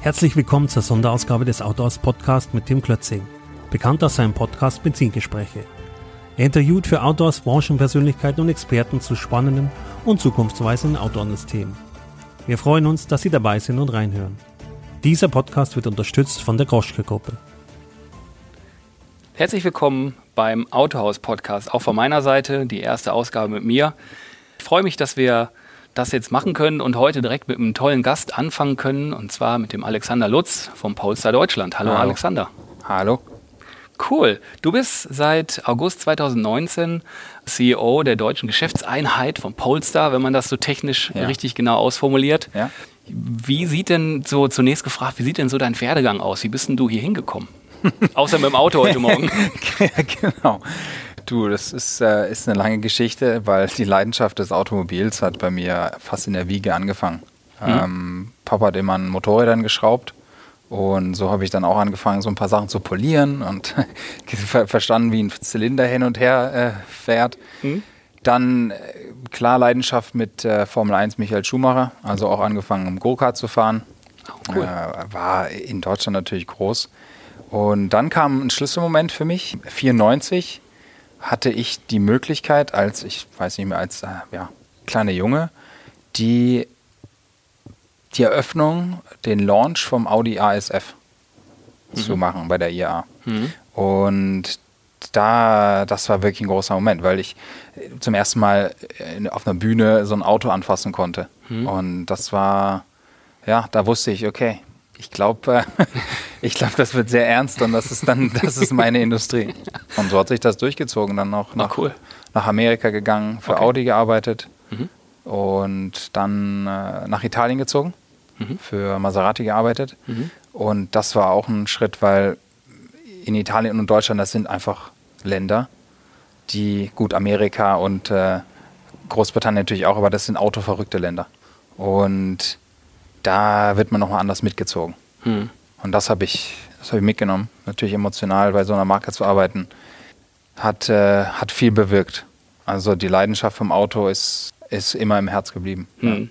Herzlich willkommen zur Sonderausgabe des Autors Podcast mit Tim Klötzing, bekannt aus seinem Podcast Benzingespräche. Er interviewt für Outdoors Branchenpersönlichkeiten und Experten zu spannenden und zukunftsweisenden Outdoor-Themen. Wir freuen uns, dass Sie dabei sind und reinhören. Dieser Podcast wird unterstützt von der Groschke-Gruppe. Herzlich willkommen beim Autohaus-Podcast. Auch von meiner Seite die erste Ausgabe mit mir. Ich freue mich, dass wir das jetzt machen können und heute direkt mit einem tollen Gast anfangen können, und zwar mit dem Alexander Lutz vom Polestar Deutschland. Hallo, Hallo. Alexander. Hallo. Cool. Du bist seit August 2019 CEO der deutschen Geschäftseinheit von Polestar, wenn man das so technisch ja. richtig genau ausformuliert. Ja. Wie sieht denn so, zunächst gefragt, wie sieht denn so dein Werdegang aus? Wie bist denn du hier hingekommen? Außer mit dem Auto heute Morgen. genau. Du, das ist, äh, ist eine lange Geschichte, weil die Leidenschaft des Automobils hat bei mir fast in der Wiege angefangen. Mhm. Ähm, Papa hat immer an Motorrädern geschraubt und so habe ich dann auch angefangen, so ein paar Sachen zu polieren und verstanden, wie ein Zylinder hin und her äh, fährt. Mhm. Dann äh, klar Leidenschaft mit äh, Formel 1 Michael Schumacher, also auch angefangen, um Go-Kart zu fahren. Oh, cool. Äh, war in Deutschland natürlich groß. Und dann kam ein Schlüsselmoment für mich, 94 hatte ich die Möglichkeit, als, ich weiß nicht mehr, als äh, ja, kleiner Junge, die, die Eröffnung, den Launch vom Audi ASF mhm. zu machen bei der IAA. Mhm. Und da, das war wirklich ein großer Moment, weil ich zum ersten Mal auf einer Bühne so ein Auto anfassen konnte. Mhm. Und das war, ja, da wusste ich, okay, ich glaube, äh, ich glaube, das wird sehr ernst und das ist dann, das ist meine Industrie. Und so hat sich das durchgezogen, dann noch nach, cool. nach Amerika gegangen, für okay. Audi gearbeitet mhm. und dann äh, nach Italien gezogen, mhm. für Maserati gearbeitet. Mhm. Und das war auch ein Schritt, weil in Italien und Deutschland, das sind einfach Länder, die, gut, Amerika und äh, Großbritannien natürlich auch, aber das sind autoverrückte Länder. Und da wird man nochmal anders mitgezogen. Hm. Und das habe ich, hab ich mitgenommen. Natürlich emotional bei so einer Marke zu arbeiten, hat, äh, hat viel bewirkt. Also die Leidenschaft vom Auto ist, ist immer im Herz geblieben. Hm.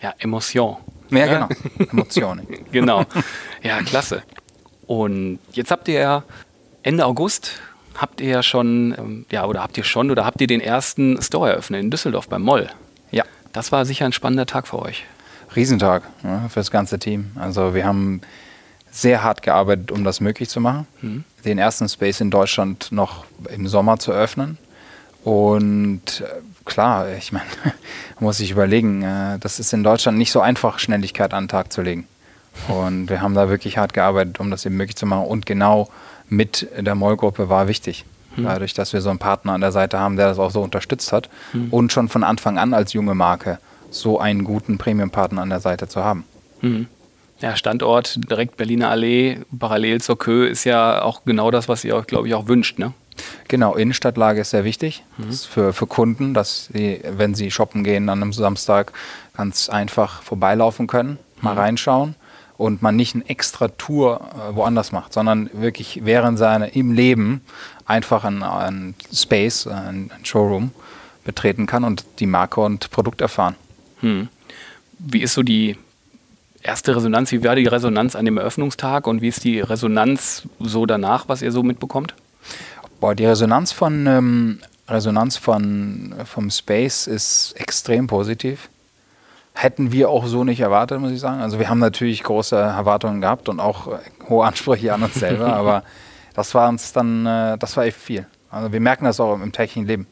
Ja. ja, Emotion. Ja, genau. Emotionen. genau. Ja, klasse. Und jetzt habt ihr ja Ende August habt ihr ja schon, ähm, ja, oder habt ihr schon, oder habt ihr den ersten Store eröffnet in Düsseldorf beim Moll? Ja. Das war sicher ein spannender Tag für euch. Riesentag ja, für das ganze Team. Also wir haben sehr hart gearbeitet, um das möglich zu machen. Mhm. Den ersten Space in Deutschland noch im Sommer zu öffnen. Und äh, klar, ich meine, muss ich überlegen, äh, das ist in Deutschland nicht so einfach, Schnelligkeit an den Tag zu legen. Und wir haben da wirklich hart gearbeitet, um das eben möglich zu machen. Und genau mit der Mollgruppe war wichtig. Mhm. Dadurch, dass wir so einen Partner an der Seite haben, der das auch so unterstützt hat. Mhm. Und schon von Anfang an als junge Marke so einen guten Premium-Partner an der Seite zu haben. Mhm. Ja, Standort direkt Berliner Allee, parallel zur Kö, ist ja auch genau das, was ihr euch, glaube ich, auch wünscht, ne? Genau, Innenstadtlage ist sehr wichtig mhm. ist für, für Kunden, dass sie, wenn sie shoppen gehen an einem Samstag, ganz einfach vorbeilaufen können, mal mhm. reinschauen und man nicht eine extra Tour äh, woanders macht, sondern wirklich während seiner im Leben einfach ein, ein Space, ein, ein Showroom betreten kann und die Marke und Produkt erfahren. Hm. Wie ist so die erste Resonanz? Wie war die Resonanz an dem Eröffnungstag und wie ist die Resonanz so danach, was ihr so mitbekommt? Boah, die Resonanz von ähm, Resonanz von vom Space ist extrem positiv. Hätten wir auch so nicht erwartet, muss ich sagen. Also wir haben natürlich große Erwartungen gehabt und auch äh, hohe Ansprüche an uns selber, aber das war uns dann, äh, das war echt viel. Also wir merken das auch im täglichen Leben,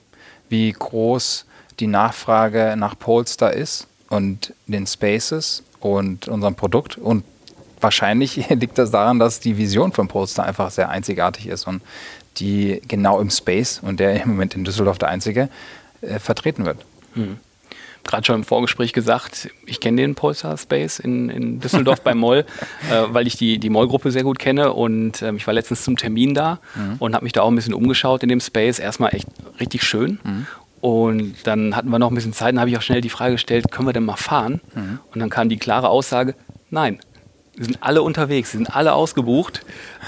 wie groß die Nachfrage nach Polestar ist und den Spaces und unserem Produkt. Und wahrscheinlich liegt das daran, dass die Vision von Polestar einfach sehr einzigartig ist und die genau im Space und der im Moment in Düsseldorf der einzige äh, vertreten wird. Hm. Gerade schon im Vorgespräch gesagt, ich kenne den Polestar Space in, in Düsseldorf beim Moll, äh, weil ich die, die Moll-Gruppe sehr gut kenne und ähm, ich war letztens zum Termin da mhm. und habe mich da auch ein bisschen umgeschaut in dem Space. Erstmal echt richtig schön mhm. Und dann hatten wir noch ein bisschen Zeit, dann habe ich auch schnell die Frage gestellt, können wir denn mal fahren? Mhm. Und dann kam die klare Aussage, nein. Sie sind alle unterwegs, sie sind alle ausgebucht,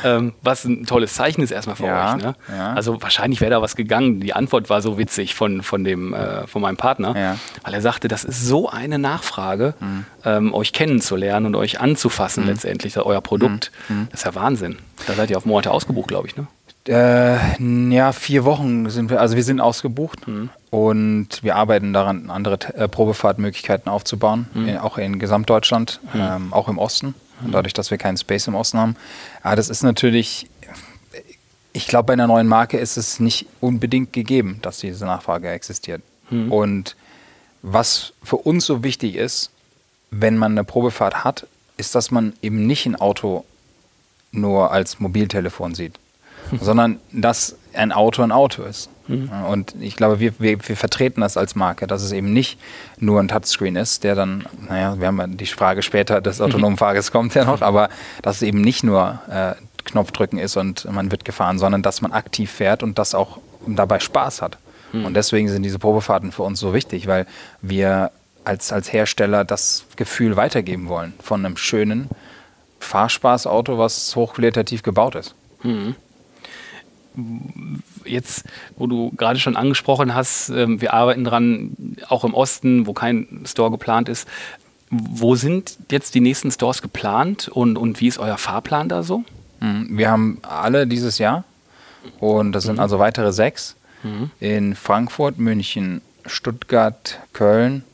ähm, was ein tolles Zeichen ist erstmal für ja, euch. Ne? Ja. Also wahrscheinlich wäre da was gegangen. Die Antwort war so witzig von, von, dem, äh, von meinem Partner, ja. weil er sagte, das ist so eine Nachfrage, mhm. ähm, euch kennenzulernen und euch anzufassen mhm. letztendlich, euer Produkt. Mhm. mhm. Das ist ja Wahnsinn. Da seid ihr auf Monate ausgebucht, glaube ich. Ne? Äh, ja, vier Wochen sind wir, also wir sind ausgebucht mhm. und wir arbeiten daran, andere äh, Probefahrtmöglichkeiten aufzubauen, mhm. in, auch in Gesamtdeutschland, mhm. ähm, auch im Osten, mhm. dadurch, dass wir keinen Space im Osten haben. Aber das ist natürlich, ich glaube, bei einer neuen Marke ist es nicht unbedingt gegeben, dass diese Nachfrage existiert. Mhm. Und was für uns so wichtig ist, wenn man eine Probefahrt hat, ist, dass man eben nicht ein Auto nur als Mobiltelefon sieht sondern dass ein Auto ein Auto ist. Mhm. Und ich glaube, wir, wir, wir, vertreten das als Marke, dass es eben nicht nur ein Touchscreen ist, der dann, naja, wir haben ja die Frage später des autonomen Fahrers kommt ja noch, aber dass es eben nicht nur äh, Knopfdrücken ist und man wird gefahren, sondern dass man aktiv fährt und das auch dabei Spaß hat. Mhm. Und deswegen sind diese Probefahrten für uns so wichtig, weil wir als, als Hersteller das Gefühl weitergeben wollen von einem schönen Fahrspaßauto, was hochqualitativ gebaut ist. Mhm jetzt, wo du gerade schon angesprochen hast, ähm, wir arbeiten dran, auch im Osten, wo kein Store geplant ist. Wo sind jetzt die nächsten Stores geplant und, und wie ist euer Fahrplan da so? Mhm. Wir haben alle dieses Jahr und das sind mhm. also weitere sechs mhm. in Frankfurt, München, Stuttgart, Köln,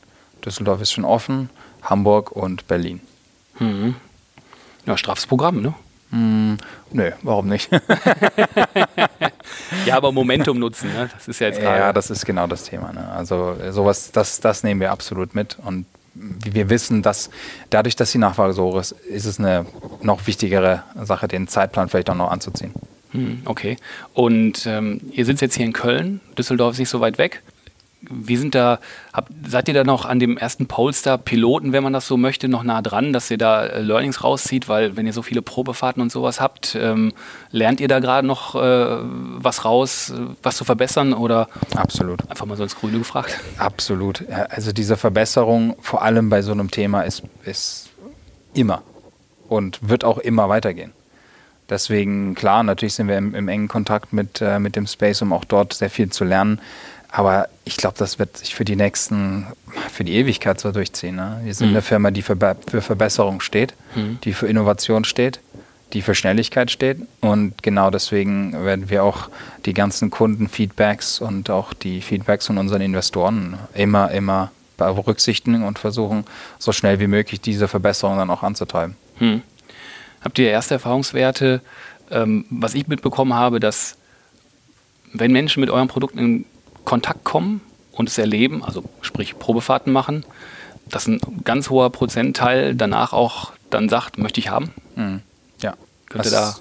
Düsseldorf ist schon offen, Hamburg und Berlin. Mhm. Ja, straffes Programm, ne? Mm, nö, warum nicht? ja, aber Momentum nutzen, ne? das ist ja jetzt gerade. Ja, das ist genau das Thema. Ne? Also sowas, das, das nehmen wir absolut mit und wir wissen, dass dadurch, dass die Nachfrage so hoch ist, ist es eine noch wichtigere Sache, den Zeitplan vielleicht auch noch anzuziehen. Hm, okay. Und ähm, ihr sitzt jetzt hier in Köln, Düsseldorf ist nicht so weit weg wie sind da, habt, seid ihr da noch an dem ersten Polestar-Piloten, wenn man das so möchte, noch nah dran, dass ihr da äh, Learnings rauszieht? Weil wenn ihr so viele Probefahrten und sowas habt, ähm, lernt ihr da gerade noch äh, was raus, was zu verbessern oder? Absolut. Einfach mal so ins Grüne gefragt. Absolut. Also diese Verbesserung, vor allem bei so einem Thema, ist, ist immer und wird auch immer weitergehen. Deswegen, klar, natürlich sind wir im, im engen Kontakt mit, äh, mit dem Space, um auch dort sehr viel zu lernen. Aber ich glaube, das wird sich für die nächsten, für die Ewigkeit so durchziehen. Ne? Wir sind mhm. eine Firma, die für, für Verbesserung steht, mhm. die für Innovation steht, die für Schnelligkeit steht. Und genau deswegen werden wir auch die ganzen Kundenfeedbacks und auch die Feedbacks von unseren Investoren immer, immer berücksichtigen und versuchen, so schnell wie möglich diese Verbesserung dann auch anzutreiben. Mhm. Habt ihr erste Erfahrungswerte? Ähm, was ich mitbekommen habe, dass wenn Menschen mit eurem Produkt in Kontakt kommen und es erleben, also sprich Probefahrten machen, dass ein ganz hoher Prozentteil danach auch dann sagt, möchte ich haben. Mhm. Ja. Könnte da.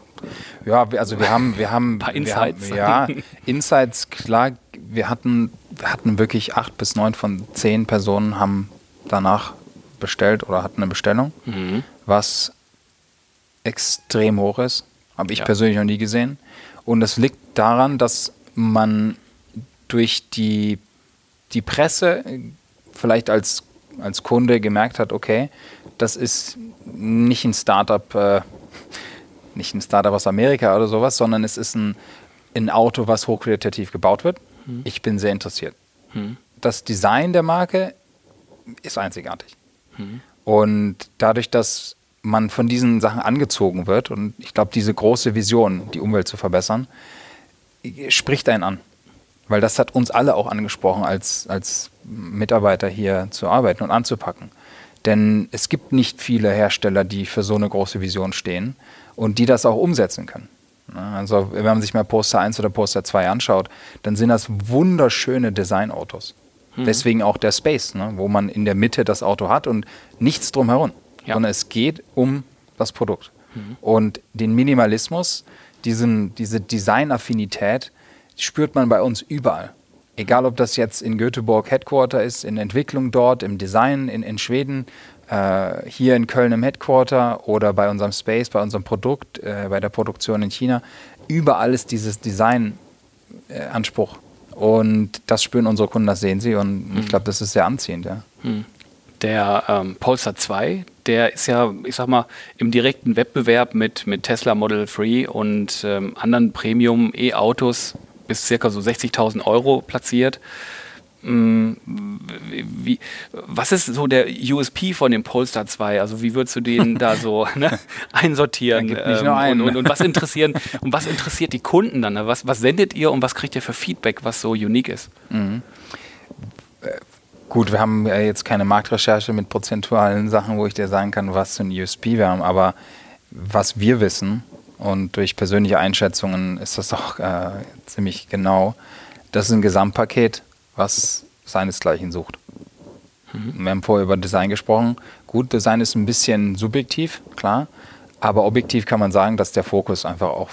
Ja, also wir haben, wir haben, ein paar Insights. Haben, ja, Insights, klar, wir hatten, wir hatten wirklich acht bis neun von zehn Personen haben danach bestellt oder hatten eine Bestellung, mhm. was extrem hoch ist. Habe ich ja. persönlich noch nie gesehen. Und es liegt daran, dass man durch die, die Presse vielleicht als, als Kunde gemerkt hat, okay, das ist nicht ein Startup, äh, nicht ein Startup aus Amerika oder sowas, sondern es ist ein, ein Auto, was hochqualitativ gebaut wird. Hm. Ich bin sehr interessiert. Hm. Das Design der Marke ist einzigartig. Hm. Und dadurch, dass man von diesen Sachen angezogen wird und ich glaube, diese große Vision, die Umwelt zu verbessern, spricht einen an. Weil das hat uns alle auch angesprochen, als, als Mitarbeiter hier zu arbeiten und anzupacken. Denn es gibt nicht viele Hersteller, die für so eine große Vision stehen und die das auch umsetzen können. Also wenn man sich mal Poster 1 oder Poster 2 anschaut, dann sind das wunderschöne Designautos. Mhm. Deswegen auch der Space, ne? wo man in der Mitte das Auto hat und nichts drumherum. Ja. Sondern es geht um das Produkt. Mhm. Und den Minimalismus, diesen, diese Designaffinität, spürt man bei uns überall. Egal, ob das jetzt in Göteborg Headquarter ist, in Entwicklung dort, im Design in, in Schweden, äh, hier in Köln im Headquarter oder bei unserem Space, bei unserem Produkt, äh, bei der Produktion in China. Überall ist dieses Design-Anspruch. Äh, und das spüren unsere Kunden, das sehen sie. Und mhm. ich glaube, das ist sehr anziehend. Ja. Mhm. Der ähm, Polestar 2, der ist ja, ich sag mal, im direkten Wettbewerb mit, mit Tesla Model 3 und ähm, anderen Premium-E-Autos bis circa so 60.000 Euro platziert. Mm, wie, was ist so der USP von dem Polestar 2? Also wie würdest du den da so ne, einsortieren? Ähm, einen. Und, und, und, was interessieren und was interessiert die Kunden dann? Was, was sendet ihr und was kriegt ihr für Feedback, was so unique ist? Mhm. Gut, wir haben jetzt keine Marktrecherche mit prozentualen Sachen, wo ich dir sagen kann, was für ein USP wir haben, aber was wir wissen und durch persönliche Einschätzungen ist das auch äh, ziemlich genau, das ist ein Gesamtpaket, was seinesgleichen sucht. Mhm. Wir haben vorher über Design gesprochen. Gut, Design ist ein bisschen subjektiv, klar, aber objektiv kann man sagen, dass der Fokus einfach auch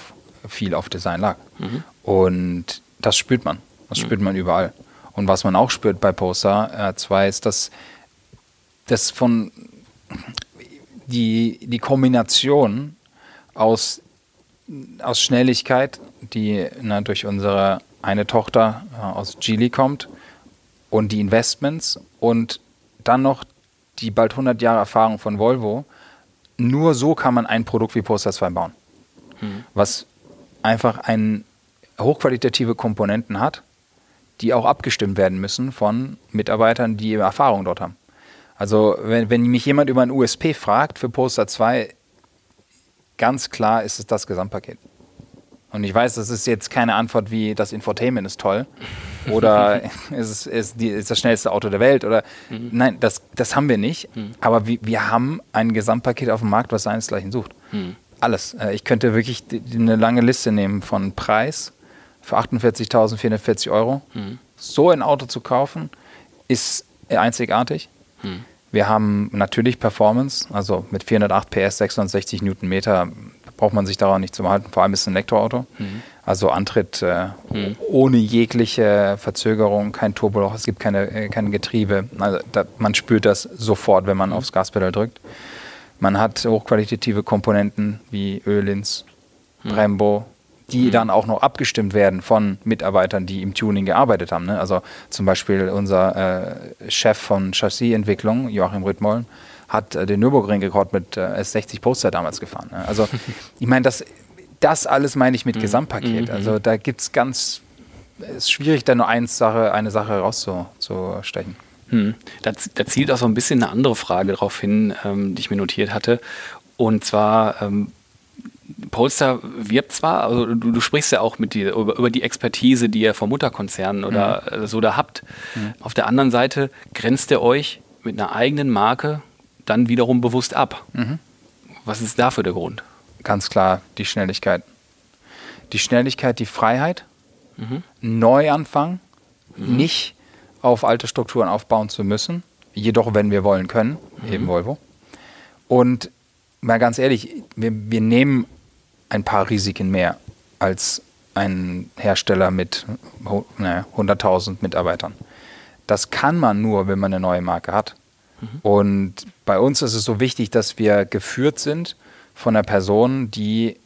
viel auf Design lag. Mhm. Und das spürt man. Das mhm. spürt man überall. Und was man auch spürt bei Poster 2 äh, ist, dass das von die, die Kombination aus, aus Schnelligkeit, die na, durch unsere eine Tochter äh, aus Geely kommt, und die Investments und dann noch die bald 100 Jahre Erfahrung von Volvo. Nur so kann man ein Produkt wie Poster 2 bauen, mhm. was einfach ein hochqualitative Komponenten hat, die auch abgestimmt werden müssen von Mitarbeitern, die Erfahrung dort haben. Also wenn, wenn mich jemand über ein USP fragt für Poster 2, ganz klar ist es das Gesamtpaket. Und ich weiß, das ist jetzt keine Antwort wie das Infotainment ist toll oder ist es ist, die, ist das schnellste Auto der Welt oder mhm. nein, das, das haben wir nicht. Mhm. Aber wir, wir haben ein Gesamtpaket auf dem Markt, was seinesgleichen sucht. Mhm. Alles. Äh, ich könnte wirklich eine lange Liste nehmen von Preis für 48.440 Euro. Mhm. So ein Auto zu kaufen, ist einzigartig. Wir haben natürlich Performance, also mit 408 PS, 660 Newtonmeter braucht man sich daran nicht zu halten. Vor allem ist es ein Elektroauto. Mhm. Also Antritt äh, mhm. ohne jegliche Verzögerung, kein Turboloch, es gibt keine, äh, kein Getriebe. Also da, man spürt das sofort, wenn man mhm. aufs Gaspedal drückt. Man hat hochqualitative Komponenten wie Ölins, mhm. Brembo, die mhm. dann auch noch abgestimmt werden von Mitarbeitern, die im Tuning gearbeitet haben. Ne? Also zum Beispiel unser äh, Chef von Chassisentwicklung, Joachim Rüttmoll, hat äh, den Nürburgring-Rekord mit äh, S60 Poster damals gefahren. Ne? Also ich meine, das, das alles meine ich mit mhm. Gesamtpaket. Also mhm. da gibt es ganz, es ist schwierig, da nur eins Sache, eine Sache rauszustechen. Hm. Da, da, zielt auch so ein bisschen eine andere Frage darauf hin, ähm, die ich mir notiert hatte. Und zwar, ähm, Polestar wirbt zwar, also du, du, sprichst ja auch mit die, über, über, die Expertise, die ihr vom Mutterkonzernen oder mhm. so da habt. Mhm. Auf der anderen Seite grenzt ihr euch mit einer eigenen Marke dann wiederum bewusst ab. Mhm. Was ist dafür der Grund? Ganz klar die Schnelligkeit. Die Schnelligkeit, die Freiheit, mhm. Neuanfang, mhm. nicht auf alte Strukturen aufbauen zu müssen, jedoch wenn wir wollen können, mhm. eben Volvo. Und mal ganz ehrlich, wir, wir nehmen ein paar Risiken mehr als ein Hersteller mit naja, 100.000 Mitarbeitern. Das kann man nur, wenn man eine neue Marke hat. Mhm. Und bei uns ist es so wichtig, dass wir geführt sind von einer Person, die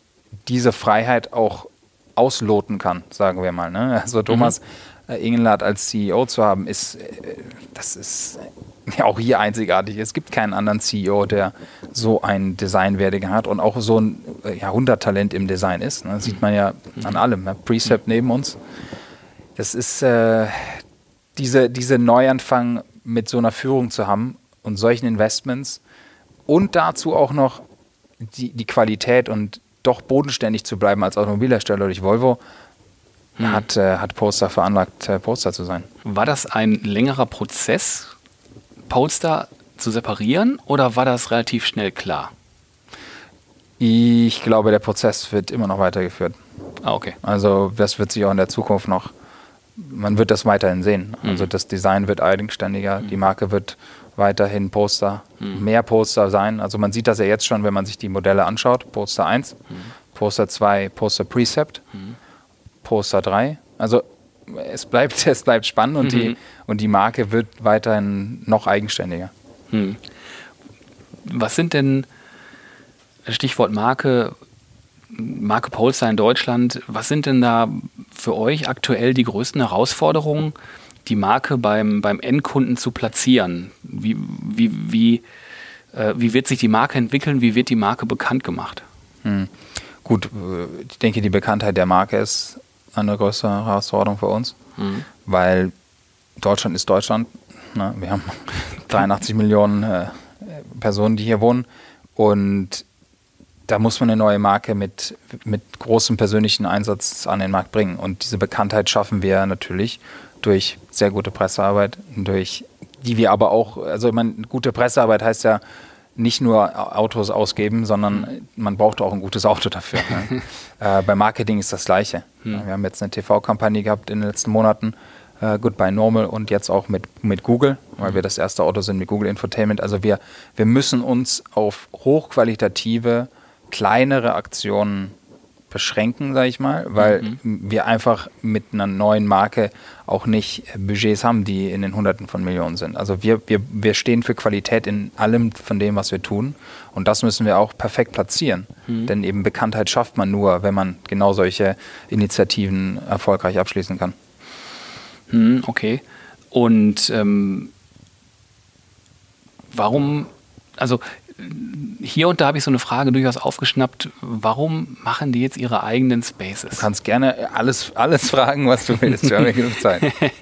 diese Freiheit auch ausloten kann, sagen wir mal. Ne? Also Thomas mhm. Ingelhardt als CEO zu haben, ist, äh, das ist ja auch hier einzigartig. Es gibt keinen anderen CEO, der so ein Designwerdegang hat und auch so ein Jahrhunderttalent im Design ist. Ne? Das sieht man ja an allem. Ne? Precept neben uns. Das ist äh, diese, diese Neuanfang mit so einer Führung zu haben und solchen Investments und dazu auch noch die, die Qualität und doch bodenständig zu bleiben als Automobilhersteller durch Volvo, hm. hat, äh, hat Polestar veranlagt, äh, Polestar zu sein. War das ein längerer Prozess, Polestar zu separieren oder war das relativ schnell klar? Ich glaube, der Prozess wird immer noch weitergeführt. Ah, okay. Also das wird sich auch in der Zukunft noch, man wird das weiterhin sehen. Mhm. Also das Design wird eigenständiger, mhm. die Marke wird weiterhin Poster, mhm. mehr Poster sein. Also man sieht das ja jetzt schon, wenn man sich die Modelle anschaut. Poster 1, mhm. Poster 2, Poster Precept, mhm. Poster 3. Also es bleibt, es bleibt spannend und, die, mhm. und die Marke wird weiterhin noch eigenständiger. Mhm. Was sind denn, Stichwort Marke, Marke Polestar in Deutschland, was sind denn da für euch aktuell die größten Herausforderungen, die Marke beim, beim Endkunden zu platzieren? Wie, wie, wie, äh, wie wird sich die Marke entwickeln? Wie wird die Marke bekannt gemacht? Hm. Gut, äh, ich denke, die Bekanntheit der Marke ist eine größere Herausforderung für uns, mhm. weil Deutschland ist Deutschland. Ne? Wir haben 83 Millionen äh, Personen, die hier wohnen. Und da muss man eine neue Marke mit, mit großem persönlichen Einsatz an den Markt bringen. Und diese Bekanntheit schaffen wir natürlich durch sehr gute Pressearbeit, durch die wir aber auch, also ich meine, gute Pressearbeit heißt ja nicht nur Autos ausgeben, sondern man braucht auch ein gutes Auto dafür. Ne? äh, beim Marketing ist das Gleiche. Hm. Wir haben jetzt eine TV-Kampagne gehabt in den letzten Monaten, äh, Goodbye Normal und jetzt auch mit, mit Google, weil wir das erste Auto sind mit Google Infotainment. Also wir, wir müssen uns auf hochqualitative, kleinere Aktionen beschränken, sage ich mal, weil mhm. wir einfach mit einer neuen Marke auch nicht Budgets haben, die in den Hunderten von Millionen sind. Also wir, wir, wir stehen für Qualität in allem von dem, was wir tun. Und das müssen wir auch perfekt platzieren. Mhm. Denn eben Bekanntheit schafft man nur, wenn man genau solche Initiativen erfolgreich abschließen kann. Hm, okay. Und ähm, warum, also hier und da habe ich so eine Frage durchaus aufgeschnappt. Warum machen die jetzt ihre eigenen Spaces? Du kannst gerne alles, alles fragen, was du willst. Wir haben ja genug Zeit.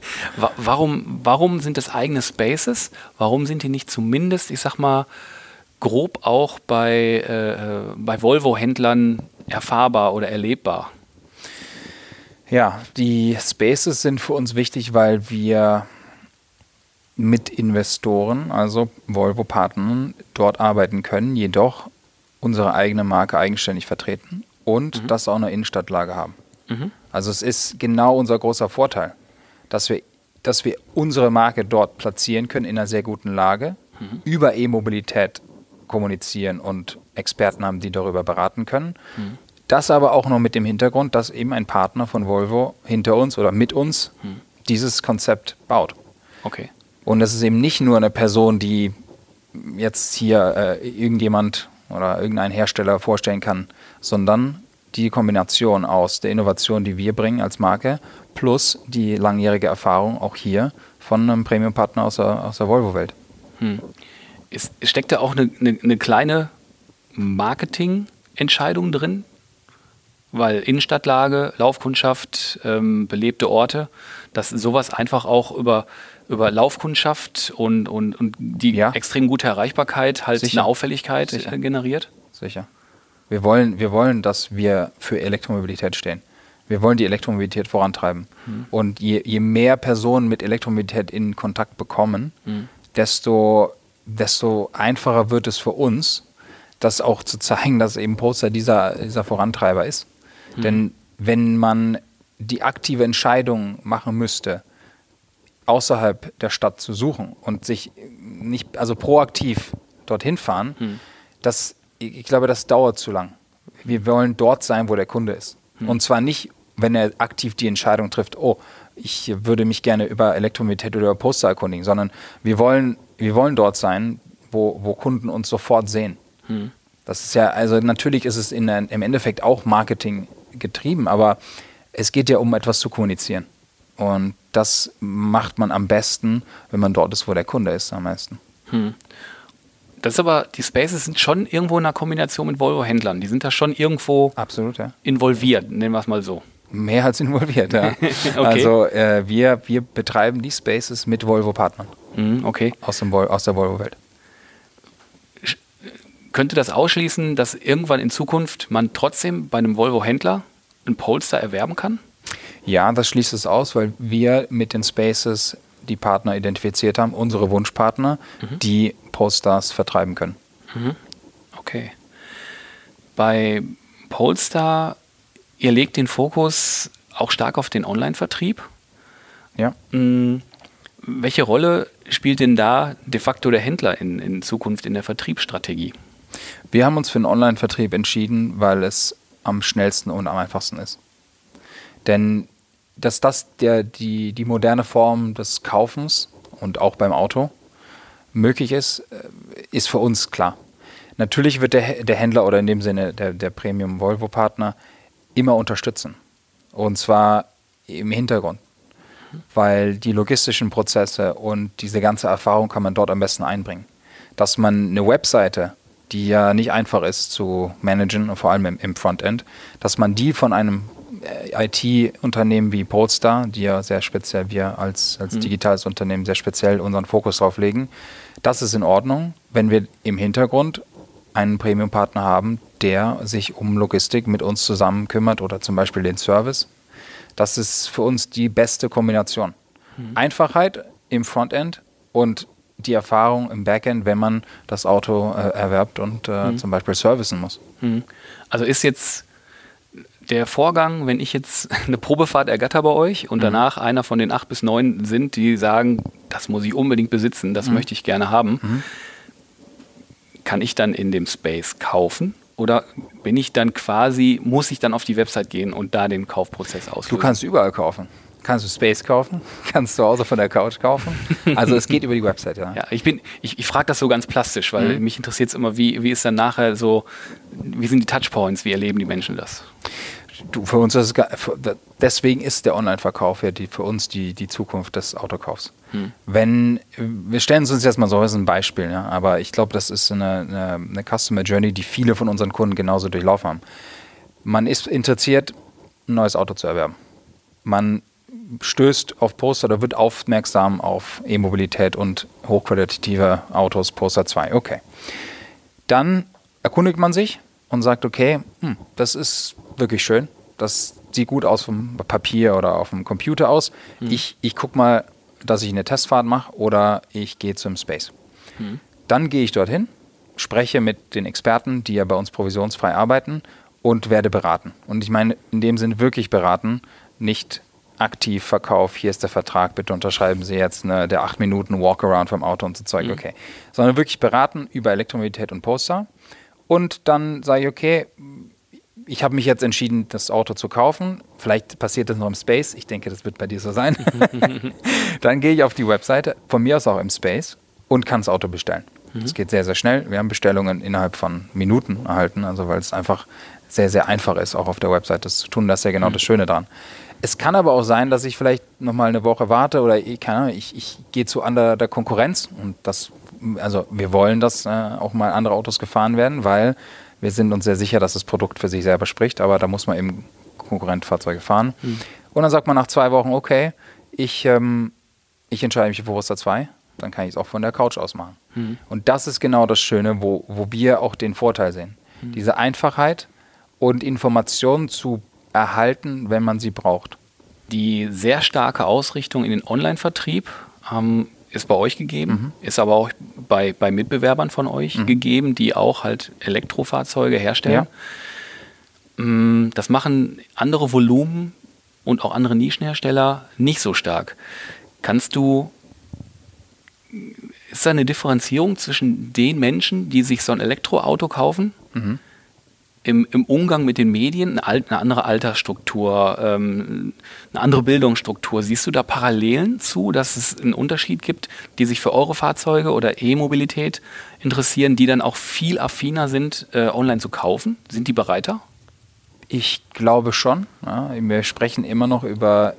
warum, warum sind das eigene Spaces? Warum sind die nicht zumindest, ich sag mal, grob auch bei, äh, bei Volvo-Händlern erfahrbar oder erlebbar? Ja, die Spaces sind für uns wichtig, weil wir mit Investoren, also Volvo-Partnern, dort arbeiten können, jedoch unsere eigene Marke eigenständig vertreten und mhm. das auch eine Innenstadtlage haben. Mhm. Also es ist genau unser großer Vorteil, dass wir, dass wir unsere Marke dort platzieren können in einer sehr guten Lage, mhm. über E-Mobilität kommunizieren und Experten haben, die darüber beraten können. Mhm. Das aber auch noch mit dem Hintergrund, dass eben ein Partner von Volvo hinter uns oder mit uns hm. dieses Konzept baut. Okay. Und das ist eben nicht nur eine Person, die jetzt hier äh, irgendjemand oder irgendein Hersteller vorstellen kann, sondern die Kombination aus der Innovation, die wir bringen als Marke, plus die langjährige Erfahrung auch hier von einem Premium-Partner aus der, aus der Volvo-Welt. Hm. steckt da auch eine, eine, eine kleine Marketing-Entscheidung drin? weil Innenstadtlage, Laufkundschaft, ähm, belebte Orte, dass sowas einfach auch über, über Laufkundschaft und, und, und die ja. extrem gute Erreichbarkeit halt Sicher. eine Auffälligkeit Sicher. generiert? Sicher. Wir wollen, wir wollen, dass wir für Elektromobilität stehen. Wir wollen die Elektromobilität vorantreiben. Mhm. Und je, je mehr Personen mit Elektromobilität in Kontakt bekommen, mhm. desto, desto einfacher wird es für uns, das auch zu zeigen, dass eben Poster dieser, dieser Vorantreiber ist. Mhm. Denn wenn man die aktive Entscheidung machen müsste, außerhalb der Stadt zu suchen und sich nicht, also proaktiv dorthin fahren, mhm. das, ich glaube, das dauert zu lang. Wir wollen dort sein, wo der Kunde ist. Mhm. Und zwar nicht, wenn er aktiv die Entscheidung trifft, oh, ich würde mich gerne über Elektromobilität oder über Poster erkundigen, sondern wir wollen, wir wollen dort sein, wo, wo Kunden uns sofort sehen. Hm. Das ist ja, also natürlich ist es in, im Endeffekt auch Marketing getrieben, aber es geht ja um etwas zu kommunizieren. Und das macht man am besten, wenn man dort ist, wo der Kunde ist, am meisten. Hm. Das ist aber, die Spaces sind schon irgendwo in einer Kombination mit Volvo-Händlern. Die sind da schon irgendwo Absolut, ja. involviert, nennen wir es mal so. Mehr als involviert, ja. okay. Also äh, wir, wir betreiben die Spaces mit Volvo-Partnern. Hm, okay. Aus, dem, aus der Volvo-Welt. Könnte das ausschließen, dass irgendwann in Zukunft man trotzdem bei einem Volvo-Händler einen Polestar erwerben kann? Ja, das schließt es aus, weil wir mit den Spaces die Partner identifiziert haben, unsere Wunschpartner, mhm. die Polestars vertreiben können. Mhm. Okay. Bei Polestar, ihr legt den Fokus auch stark auf den Online-Vertrieb. Ja. Mhm. Welche Rolle spielt denn da de facto der Händler in, in Zukunft in der Vertriebsstrategie? Wir haben uns für einen Online-Vertrieb entschieden, weil es am schnellsten und am einfachsten ist. Denn dass das der, die, die moderne Form des Kaufens und auch beim Auto möglich ist, äh, ist für uns klar. Natürlich wird der, der Händler oder in dem Sinne der, der Premium Volvo-Partner immer unterstützen. Und zwar im Hintergrund. weil die logistischen Prozesse und diese ganze Erfahrung kann man dort am besten einbringen. Dass man eine Webseite, die ja nicht einfach ist zu managen, vor allem im, im Frontend, dass man die von einem IT-Unternehmen wie Polestar, die ja sehr speziell, wir als, als mhm. digitales Unternehmen sehr speziell unseren Fokus drauf legen, das ist in Ordnung, wenn wir im Hintergrund einen Premium-Partner haben, der sich um Logistik mit uns zusammen kümmert oder zum Beispiel den Service. Das ist für uns die beste Kombination. Mhm. Einfachheit im Frontend und die Erfahrung im Backend, wenn man das Auto äh, erwerbt und äh, mhm. zum Beispiel servicen muss. Mhm. Also ist jetzt der Vorgang, wenn ich jetzt eine Probefahrt ergatter bei euch und mhm. danach einer von den acht bis neun sind, die sagen, das muss ich unbedingt besitzen, das mhm. möchte ich gerne haben, mhm. kann ich dann in dem Space kaufen? Oder bin ich dann quasi, muss ich dann auf die Website gehen und da den Kaufprozess auslösen? Du kannst überall kaufen kannst du Space kaufen, kannst zu Hause von der Couch kaufen. Also es geht über die Website, ja. Ja, ich ich, ich frage das so ganz plastisch, weil mhm. mich interessiert es immer, wie, wie ist dann nachher so, wie sind die Touchpoints, wie erleben die Menschen das? Du, für uns ist es, deswegen ist der Online-Verkauf ja die, für uns die, die Zukunft des Autokaufs. Hm. Wenn, wir stellen es uns jetzt mal so als ein Beispiel, ja, aber ich glaube, das ist eine, eine, eine Customer Journey, die viele von unseren Kunden genauso durchlaufen haben. Man ist interessiert, ein neues Auto zu erwerben. Man stößt auf Poster oder wird aufmerksam auf E-Mobilität und hochqualitative Autos, Poster 2. Okay. Dann erkundigt man sich und sagt, okay, hm, das ist wirklich schön. Das sieht gut aus vom Papier oder auf dem Computer aus. Hm. Ich, ich gucke mal, dass ich eine Testfahrt mache oder ich gehe zum Space. Hm. Dann gehe ich dorthin, spreche mit den Experten, die ja bei uns provisionsfrei arbeiten und werde beraten. Und ich meine in dem Sinne wirklich beraten, nicht aktiv Verkauf, hier ist der Vertrag, bitte unterschreiben Sie jetzt ne, der 8 Minuten Walkaround vom Auto und so Zeug, mhm. okay. Sondern wirklich beraten über Elektromobilität und Poster. Und dann sage ich, okay, ich habe mich jetzt entschieden, das Auto zu kaufen. Vielleicht passiert das noch im Space. Ich denke, das wird bei dir so sein. dann gehe ich auf die Webseite, von mir aus auch im Space, und kann das Auto bestellen. Es mhm. geht sehr, sehr schnell. Wir haben Bestellungen innerhalb von Minuten erhalten, also weil es einfach sehr, sehr einfach ist, auch auf der Webseite das zu tun. Das ist ja genau mhm. das Schöne dran. Es kann aber auch sein, dass ich vielleicht nochmal eine Woche warte oder ich, keine Ahnung, ich, ich gehe zu anderer der Konkurrenz und das, also wir wollen, dass äh, auch mal andere Autos gefahren werden, weil wir sind uns sehr sicher, dass das Produkt für sich selber spricht, aber da muss man eben Konkurrentfahrzeuge fahren. Mhm. Und dann sagt man nach zwei Wochen, okay, ich, ähm, ich entscheide mich für Forester 2, dann kann ich es auch von der Couch aus machen. Mhm. Und das ist genau das Schöne, wo, wo wir auch den Vorteil sehen. Mhm. Diese Einfachheit und Informationen zu erhalten, wenn man sie braucht. Die sehr starke Ausrichtung in den Online-Vertrieb ähm, ist bei euch gegeben, mhm. ist aber auch bei, bei Mitbewerbern von euch mhm. gegeben, die auch halt Elektrofahrzeuge herstellen. Ja. Mm, das machen andere Volumen und auch andere Nischenhersteller nicht so stark. Kannst du, ist da eine Differenzierung zwischen den Menschen, die sich so ein Elektroauto kaufen mhm im, im Umgang mit den Medien eine, eine andere Altersstruktur, ähm, eine andere Bildungsstruktur. Siehst du da Parallelen zu, dass es einen Unterschied gibt, die sich für eure Fahrzeuge oder E-Mobilität interessieren, die dann auch viel affiner sind, äh, online zu kaufen? Sind die bereiter? Ich glaube schon. Ja. Wir sprechen immer noch über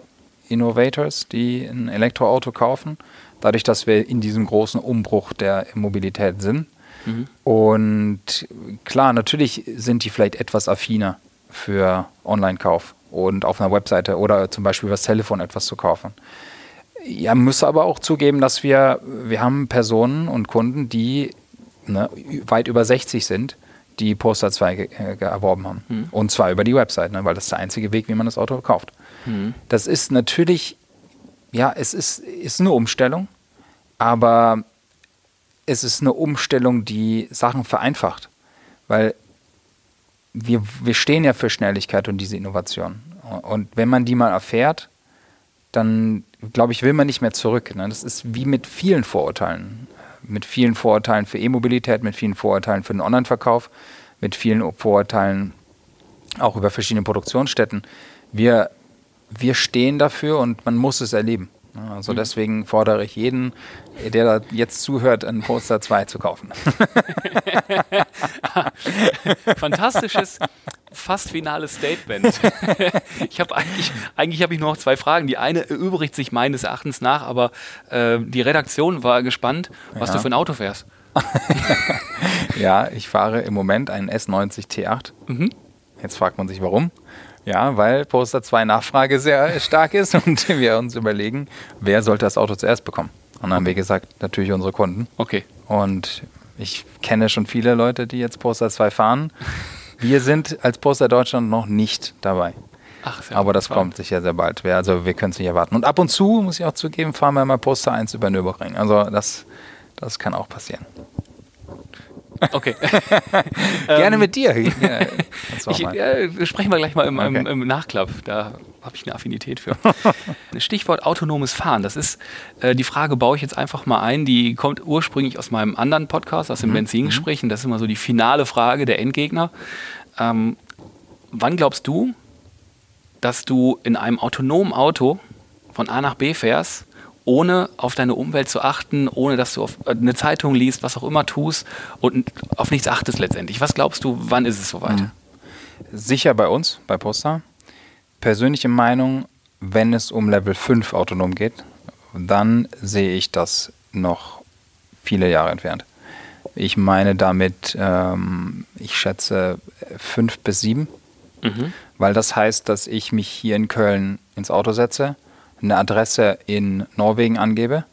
Innovators, die ein Elektroauto kaufen, dadurch, dass wir in diesem großen Umbruch der Mobilität sind. Mhm. Und klar, natürlich sind die vielleicht etwas affiner für Online-Kauf und auf einer Webseite oder zum Beispiel über das Telefon etwas zu kaufen. Ja, müsste aber auch zugeben, dass wir, wir haben Personen und Kunden, die ne, weit über 60 sind, die Poster 2 äh, erworben haben. Mhm. Und zwar über die Website, ne, weil das ist der einzige Weg, wie man das Auto kauft. Mhm. Das ist natürlich, ja, es ist, ist eine Umstellung, aber es ist eine Umstellung, die Sachen vereinfacht. Weil wir, wir stehen ja für Schnelligkeit und diese Innovation. Und wenn man die mal erfährt, dann glaube ich, will man nicht mehr zurück. Ne? Das ist wie mit vielen Vorurteilen. Mit vielen Vorurteilen für E-Mobilität, mit vielen Vorurteilen für den Online-Verkauf, mit vielen Vorurteilen auch über verschiedene Produktionsstätten. Wir, wir stehen dafür und man muss es erleben. Also mhm. deswegen fordere ich jeden, der jetzt zuhört, einen Poster 2 zu kaufen. fantastisches, fast finales Statement. ich habe eigentlich, eigentlich habe ich nur noch zwei Fragen. Die eine übrigt sich meines Erachtens nach, aber äh, die Redaktion war gespannt, was ja. du für ein Auto fährst. ja, ich fahre im Moment einen S90 T8. Mhm. Jetzt fragt man sich, warum. Ja, weil Poster 2 Nachfrage sehr stark ist und wir uns überlegen, wer sollte das Auto zuerst bekommen. Und dann haben wir gesagt, natürlich unsere Kunden. Okay. Und ich kenne schon viele Leute, die jetzt Poster 2 fahren. Wir sind als Poster Deutschland noch nicht dabei. Ach, sehr Aber das kommt sicher sehr bald. Also wir können es nicht erwarten. Und ab und zu, muss ich auch zugeben, fahren wir mal Poster 1 über Nürburgring. Also das, das kann auch passieren. Okay. Gerne ähm, mit dir. Ja, ich, ja, sprechen wir gleich mal im, okay. im, im Nachklapp. Da habe ich eine Affinität für. Stichwort autonomes Fahren. Das ist äh, die Frage, baue ich jetzt einfach mal ein. Die kommt ursprünglich aus meinem anderen Podcast, aus den mhm. Benzingesprächen. Das ist immer so die finale Frage der Endgegner. Ähm, wann glaubst du, dass du in einem autonomen Auto von A nach B fährst ohne auf deine Umwelt zu achten, ohne dass du auf äh, eine Zeitung liest, was auch immer tust und auf nichts achtest letztendlich. Was glaubst du, wann ist es soweit? Mhm. Sicher bei uns, bei Poster. Persönliche Meinung, wenn es um Level 5 autonom geht, dann sehe ich das noch viele Jahre entfernt. Ich meine damit, ähm, ich schätze fünf bis sieben, mhm. weil das heißt, dass ich mich hier in Köln ins Auto setze, eine Adresse in Norwegen angebe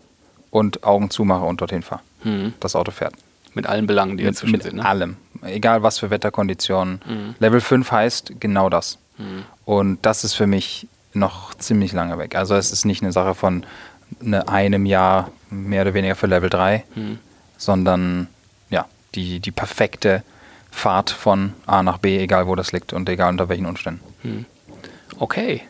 und Augen zumache und dorthin fahre. Mhm. Das Auto fährt. Mit allen Belangen, die mit, dazwischen mit sind. Mit ne? allem. Egal was für Wetterkonditionen. Mhm. Level 5 heißt genau das. Mhm. Und das ist für mich noch ziemlich lange weg. Also es ist nicht eine Sache von eine, einem Jahr mehr oder weniger für Level 3, mhm. sondern ja, die, die perfekte Fahrt von A nach B, egal wo das liegt und egal unter welchen Umständen. Mhm. Okay,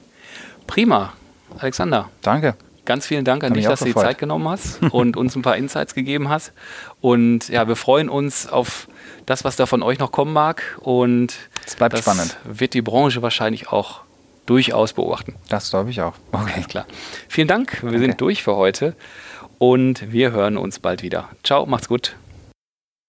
prima. Alexander. Danke. Ganz vielen Dank an Hat dich, dass du die Zeit genommen hast und uns ein paar Insights gegeben hast. Und ja, wir freuen uns auf das, was da von euch noch kommen mag. Und es bleibt das spannend. Wird die Branche wahrscheinlich auch durchaus beobachten. Das glaube ich auch. Okay, klar. Vielen Dank. Wir okay. sind durch für heute und wir hören uns bald wieder. Ciao, macht's gut.